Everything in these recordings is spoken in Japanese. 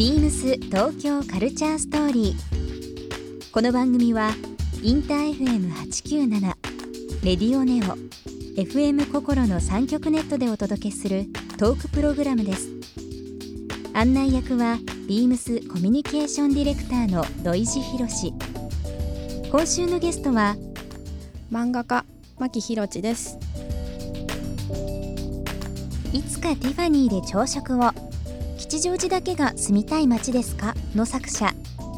ビームス東京カルチャーストーリー。この番組はインター FM897 レディオネオ FM 心の三極ネットでお届けするトークプログラムです。案内役はビームスコミュニケーションディレクターの土井博志。今週のゲストは漫画家牧博地ですいつかティファニーで朝食を吉祥寺だけが住みたい街ですかの作者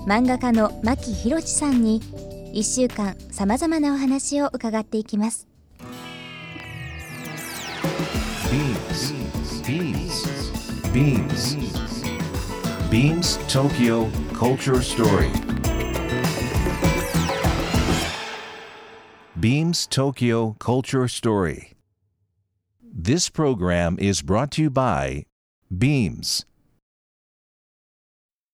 漫画家の牧博地さんに1週間さまざまなお話を伺っていきます BeamsBeamsBeamsTokyo Culture Story Beams Tokyo Culture Story This program is brought to you by Beams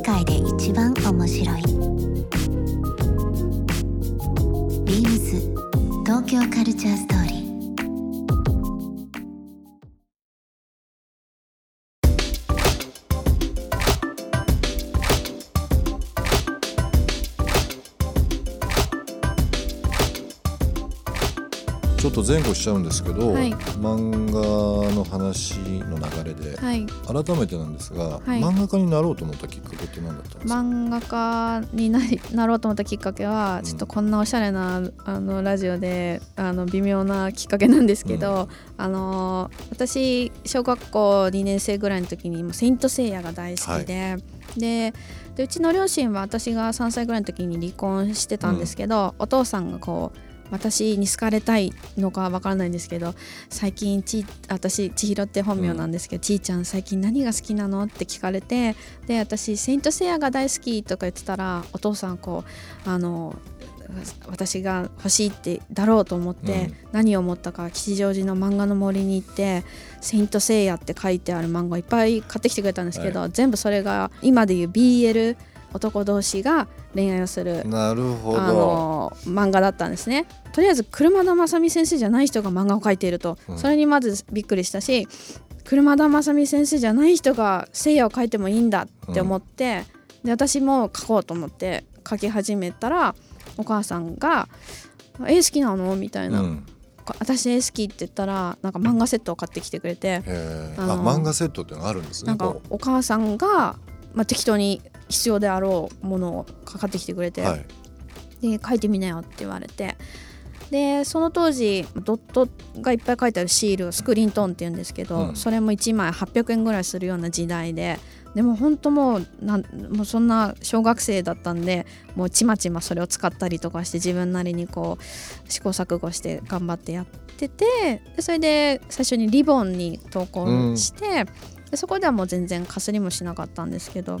世界で一番面白い。ビームス東京カルチャースちょっと前後しちゃうんですけど、はい。漫画の話の流れで、はい。改めてなんですが、はい。漫画家になろうと思ったきっかけって何だったんですか、漫画家になりなろうと思ったきっかけは、うん。ちょっとこんなおしゃれなあのラジオであの微妙なきっかけなんですけど、あの私小学校2年生ぐらいの時にセイント・セイヤが大好きで、ででうちの両親は私が3歳ぐらいの時に離婚してたんですけど、お父さんがこう私に好かれたいのかわからないんですけど最近ち私千尋って本名なんですけど、ちーちゃん最近何が好きなのって聞かれてで私「セイント・セイヤが大好き」とか言ってたらお父さんこうあの私が欲しいってだろうと思って、うん。何を思ったか吉祥寺の漫画の森に行って「セイント・セイヤ」って書いてある漫画いっぱい買ってきてくれたんですけど、全部それが今でいう BL 男同士が恋愛をするなるほど。あの漫画だったんですね。とりあえず車田正美先生じゃない人が漫画を描いていると、うん。それにまずびっくりしたし車田正美先生じゃない人が聖夜を描いてもいいんだって思って、で私も描こうと思って描き始めたらお母さんが「絵好きなの?」みたいな、うん。私絵好きって言ったらなんか漫画セットを買ってきてくれて、あ漫画セットってあるんですねなんかこお母さんが、まあ、適当に必要であろうものを買ってきてくれて、うはい。で書いてみなよって言われて。でその当時ドットがいっぱい書いてあるシールスクリーントーンって言うんですけど、うん。それも1枚800円ぐらいするような時代ででも本当もうなんもうそんな小学生だったんでもうちまちまそれを使ったりとかして自分なりにこう試行錯誤して頑張ってやっててでそれで最初にリボンに投稿して、でそこではもう全然かすりもしなかったんですけど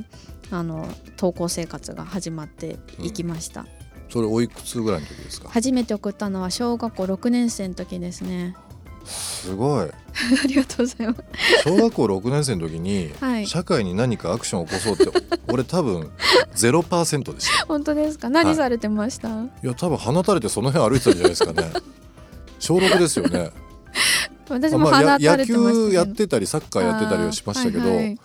あの投稿生活が始まっていきました。それおいくつぐらいの時ですか？初めて送ったのは小学校6年生の時ですね。すごい。ありがとうございます。小学校6年生の時に、はい。社会に何かアクションを起こそうって 俺多分0%でした。本当ですか？はい何されてました、い。や多分放たれてその辺歩いてたんじゃないですかね。小6ですよね。私も放たれてましたけど。球やってたりサッカーやってたりはしましたけど、はいはい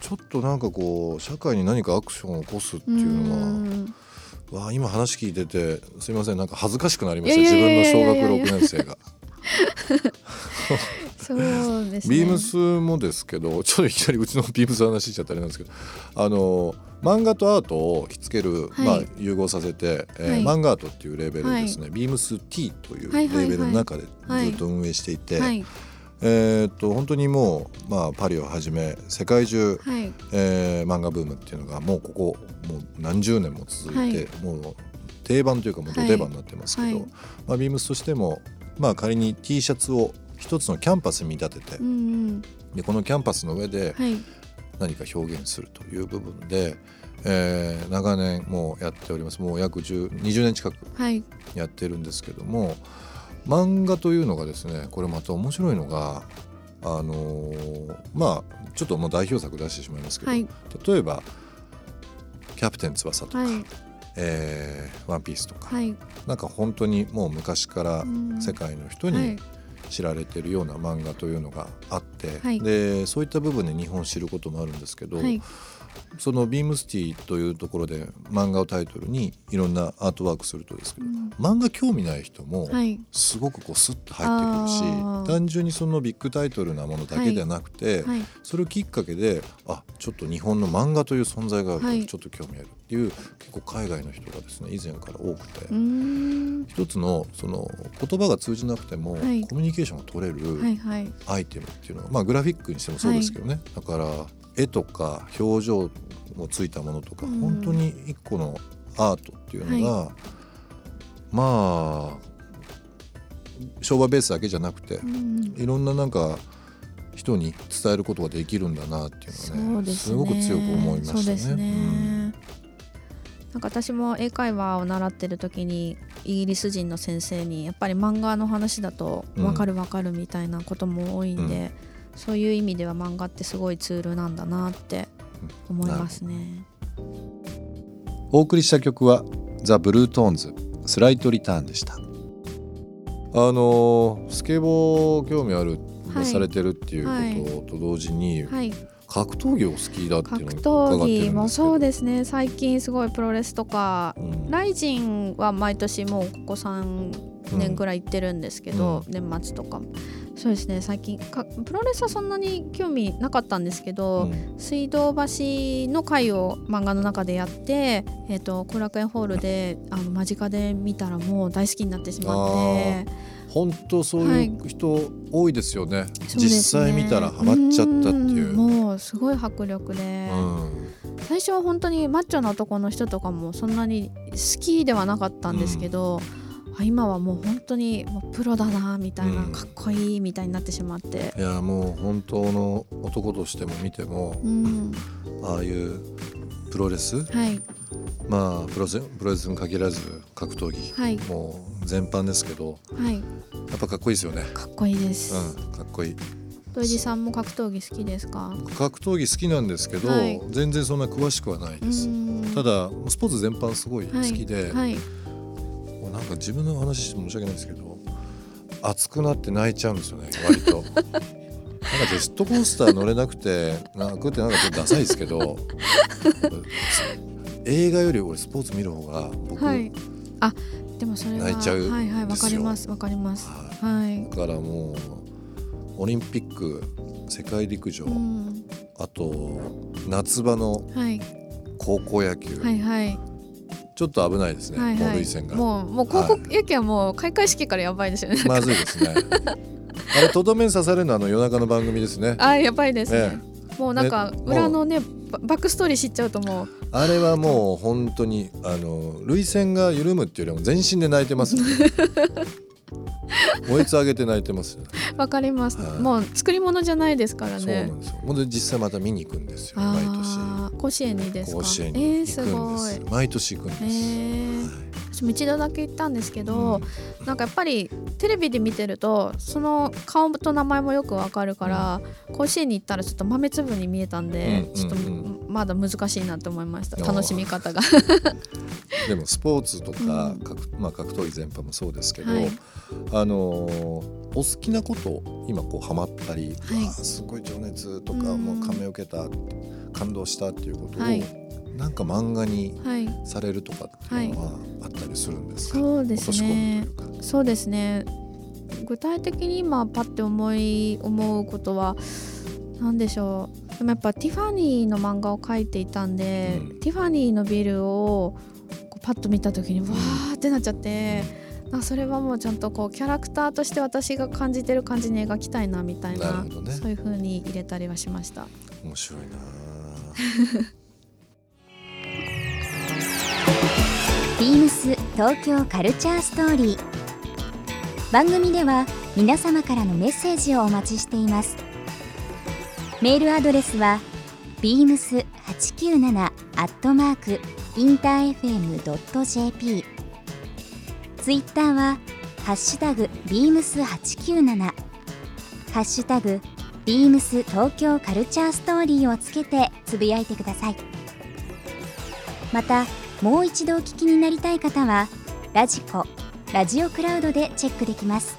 ちょっとなんかこう社会に何かアクションを起こすってういうのはん。わあ今話聞いててすいませんなんか恥ずかしくなりまいした自分の小学6年生が。そうですね。ビームスもですけどちょっといきなりうちのビームスの話しちゃったあれなんですけどあの漫画とアートをひっつける、はい。まあ、融合させて、えーはい。漫画アートっていうレーベルでですね、ビームス T というレベルの中でずはい。っと運営していて、はいえーっと本当にもう、まあ、パリをはじめ世界中、はい。えー漫画ブームっていうのがもうここもう何十年も続いて、もう定番というかもうど定番になってますけど、はい。まあ、ビームスとしても、まあ、仮に T シャツを一つのキャンパスに見立てて、うんうん。でこのキャンパスの上ではい。何か表現するという部分で、えー長年もうやっております。もう約10 20年近くはい。やってるんですけども漫画というのがですねこれまた面白いのがあのーまあちょっともう代表作出してしまいますけど、はい。例えば「キャプテン翼」とかはい「えーワンピース」とか、はい。なんか本当にもう昔からうん。世界の人にはい。知られてるような漫画というのがあって、はい。でそういった部分で日本を知ることもあるんですけど、はいそのビームスティというところで漫画をタイトルにいろんなアートワークするとですけど、うん。漫画興味ない人もはい。すごくこうスッと入ってくるし、あー。単純にそのビッグタイトルなものだけではなくて、はい。それをきっかけであちょっと日本の漫画という存在があるちょっと興味あるっていう、結構海外の人がですね以前から多くて、一つのその言葉が通じなくても、はい。コミュニケーションが取れるはいはい。アイテムっていうのが、まあグラフィックにしてもそうですけどね、だから絵とか表情もついたものとか、うん。本当に一個のアートっていうのが、まあ商売ベースだけじゃなくて、うんいろんななんか人に伝えることができるんだなっていうのはねそうですね。ごく強く思いましたね。なんか私も英会話を習ってる時にイギリス人の先生にやっぱり漫画の話だと分かる分かるみたいなことも多いんで、そういう意味では漫画ってすごいツールなんだなって思いますね。お送りした曲はザ・ブルートーンズスライトリターンでした。あのスケボー興味ある、はい。されてるっていうことと同時に、はい、格闘技を好きだっていう格のを伺ってるん闘技もそうですね。最近すごいプロレスとかうん。ライジンは毎年もうここ3年ぐらい行ってるんですけど、う年末とかそうですね。最近かプロレスはそんなに興味なかったんですけど、うん。水道橋の回を漫画の中でやって、えー、と後楽園ホールであの間近で見たらもう大好きになってしまって。本当そういう人多い。ですよね、そうですね実際見たらハマっちゃったっていう。ん。もうすごい迫力で、うん。最初は本当にマッチョな男の人とかもそんなに好きではなかったんですけど、あ今はもう本当にもうプロだなみたいな、うん。かっこいいみたいになってしまって。いやもう本当の男としても見てもうん、ああいうプロレス？はい。まあプロレスプロレスに限らず格闘技、はい。もう全般ですけどはい。やっぱかっこいいですよね。かっこいいです。うん、かっこいい。土井地さんも格闘技好きですか？格闘技好きなんですけど、はい。全然そんな詳しくはないです。うん。ただスポーツ全般すごい好きで、はいもうなんか自分の話して申し訳ないですけど熱くなって泣いちゃうんですよね割と。なんかジェットコースター乗れなくて泣くってなんかちょっとダサいですけど映画より俺スポーツ見る方が僕、はい。あでもそれは泣いちゃうんはいはいわかりますわかります。ははいい。だからもうオリンピック世界陸上、うんあと夏場のはい高校野球、はいはいちょっと危ないですね、はいはい。もう涙腺。が。もうもう高校野球はもう開会式からやばいですよね。まずいですね。あれとどめに刺されるのはあの夜中の番組ですね。あやばいですね。えもうなんかね裏のねババックストーリー知っちゃうともう。あれはもう本当にあの涙腺が緩むっていうよりも全身で泣いてます、ね、おえつ上げて泣いてます、ね、わかります、はい。もう作り物じゃないですからそうなね。んですよ。ほんで実際また見に行くんですよ毎年。甲子園にですか？甲子園えー、に行くんすごいです、。毎年行くんです、えー。はい。私も一度だけ行ったんですけど、うん。なんかやっぱりテレビで見てるとその顔と名前もよくわかるから、甲子園に行ったらちょっと豆粒に見えたんで、うん。ちょっとうんまだ難しいなと思いました。楽しみ方が。でもスポーツとか、うん。格まあ、格闘技全般もそうですけど、はい。あのーお好きなこと今こうハマったり、はい。すごい情熱とか、うん。もう感銘を受けた感動したっていうことを、はい。なんか漫画にはい。されるとかっていうのはあったりするんですか、そうですね。そうですね。具体的に今パッて思い思うことは何でしょうでもやっぱティファニーの漫画を描いていたんで、うん。ティファニーのビルをこうパッと見た時にわーってなっちゃって、なんかそれはもうちゃんとこうキャラクターとして私が感じてる感じに描きたいなみたいなね。そういう風に入れたりはしました。面白いな。ビームス東京カルチャーストーリー。番組では皆様からのメッセージをお待ちしていますメールアドレスは beams897 アットマークインター FM.jp ツイッターはハッシュタグ beams897 ハッシュタグ beams 東京カルチャーストーリーをつけてつぶやいてください。またもう一度お聞きになりたい方はラジコラジオクラウドでチェックできます。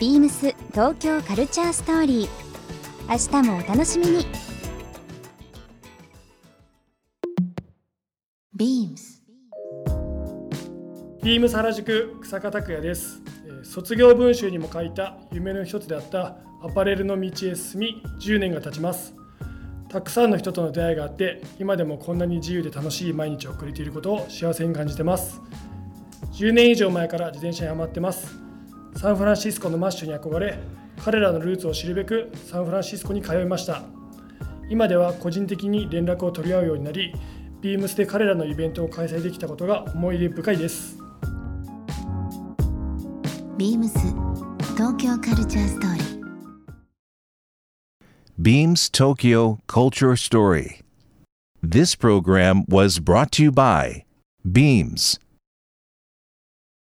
ビームス東京カルチャーストーリー。明日もお楽しみに。Beams ビームス原宿草加拓也です。えー卒業文集にも書いた夢の一つであったアパレルの道へ進み10年が経ちます。たくさんの人との出会いがあって今でもこんなに自由で楽しい毎日を送れていることを幸せに感じてます。10年以上前から自転車にハマってますサンフランシスコのマッシュに憧れ彼らのルーツを知るべくサンフランシスコに通いました今では個人的に連絡を取り合うようになりビームスで彼らのイベントを開催できたことが思い出深いです beams 東京カルチャーストーリー Beams Tokyo Culture Story. This program was brought to you by Beams.